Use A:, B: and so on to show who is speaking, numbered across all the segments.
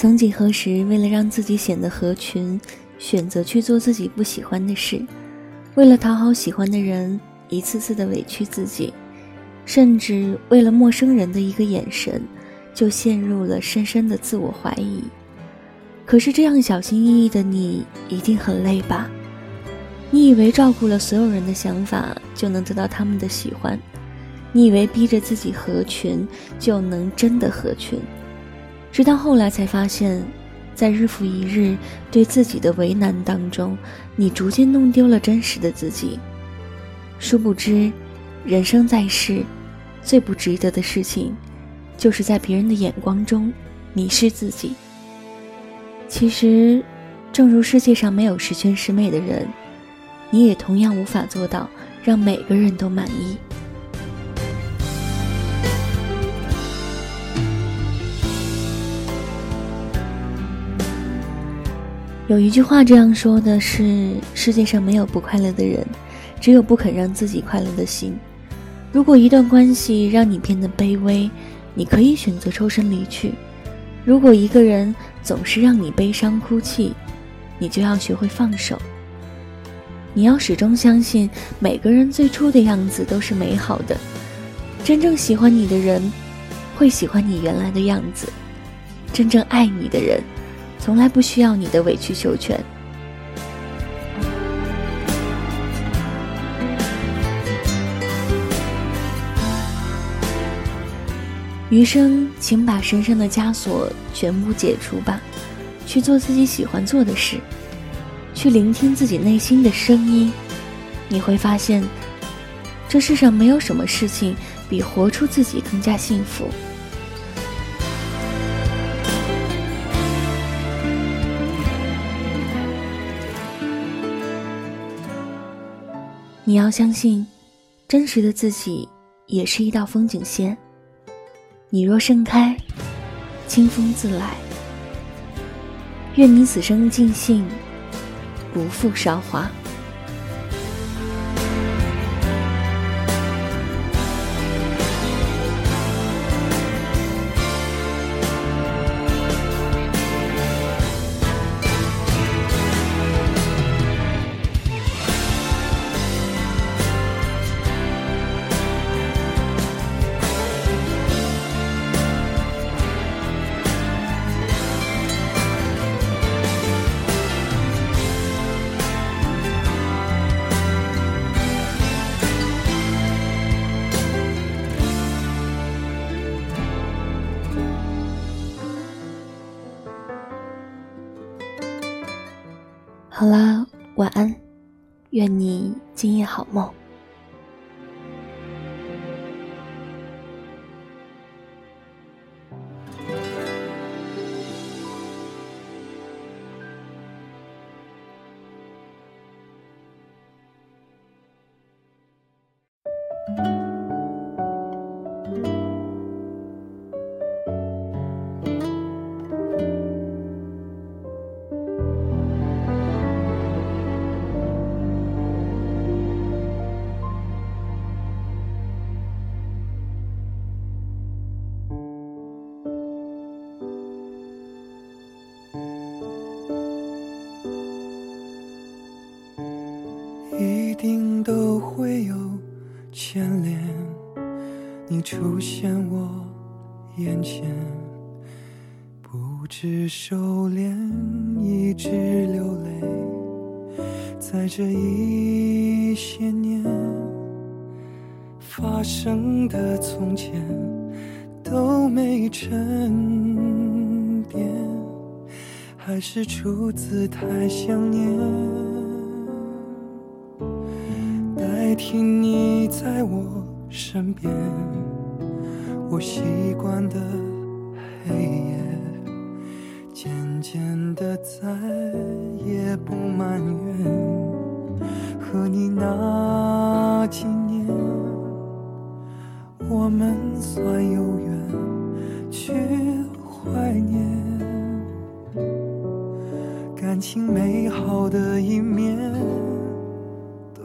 A: 曾几何时，为了让自己显得合群，选择去做自己不喜欢的事；为了讨好喜欢的人，一次次的委屈自己，甚至为了陌生人的一个眼神，就陷入了深深的自我怀疑。可是这样小心翼翼的你，一定很累吧？你以为照顾了所有人的想法，就能得到他们的喜欢；你以为逼着自己合群，就能真的合群。直到后来才发现，在日复一日对自己的为难当中，你逐渐弄丢了真实的自己。殊不知，人生在世，最不值得的事情，就是在别人的眼光中迷失自己。其实，正如世界上没有十全十美的人，你也同样无法做到让每个人都满意。有一句话这样说的是：世界上没有不快乐的人，只有不肯让自己快乐的心。如果一段关系让你变得卑微，你可以选择抽身离去；如果一个人总是让你悲伤哭泣，你就要学会放手。你要始终相信，每个人最初的样子都是美好的。真正喜欢你的人，会喜欢你原来的样子；真正爱你的人。从来不需要你的委曲求全。余生，请把身上的枷锁全部解除吧，去做自己喜欢做的事，去聆听自己内心的声音。你会发现，这世上没有什么事情比活出自己更加幸福。你要相信，真实的自己也是一道风景线。你若盛开，清风自来。愿你此生尽兴，不负韶华。好啦，晚安，愿你今夜好梦。
B: 定都会有牵连，你出现我眼前，不知收敛，一直流泪，在这一些年发生的从前都没沉淀，还是出自太想念。听你在我身边，我习惯的黑夜，渐渐的再也不埋怨。和你那几年，我们算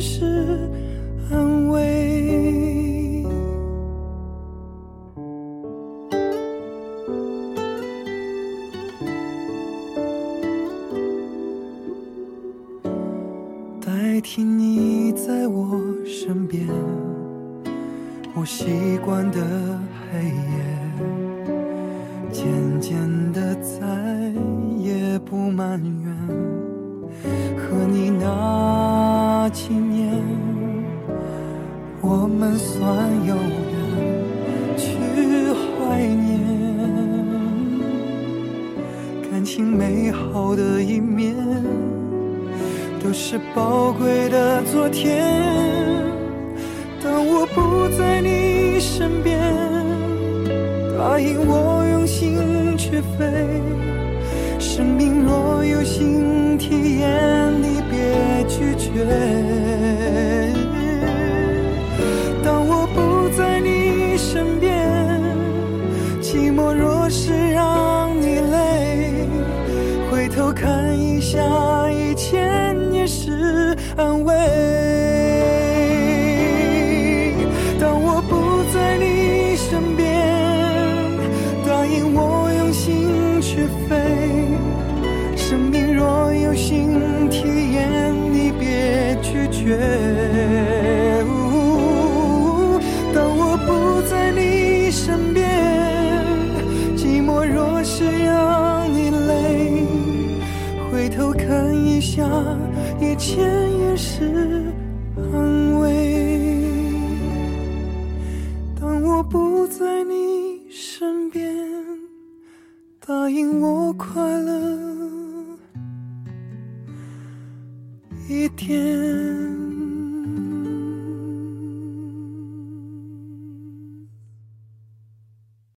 B: 是安慰。代替你在我身边，我习惯的黑夜，渐渐的再也不埋怨。和你那几年，我们算有缘去怀念，感情美好的一面。都是宝贵的昨天。当我不在你身边，答应我用心去飞。生命若有新体验，你别拒绝。当我不在你身边，寂寞若是让你累，回头看一下，一切。是安慰。当我不在你身边，答应我是非。生命若有新体验，你别拒绝。当我不在你身边，寂寞若是让你累，回头看一下。一切也是应我快乐一点。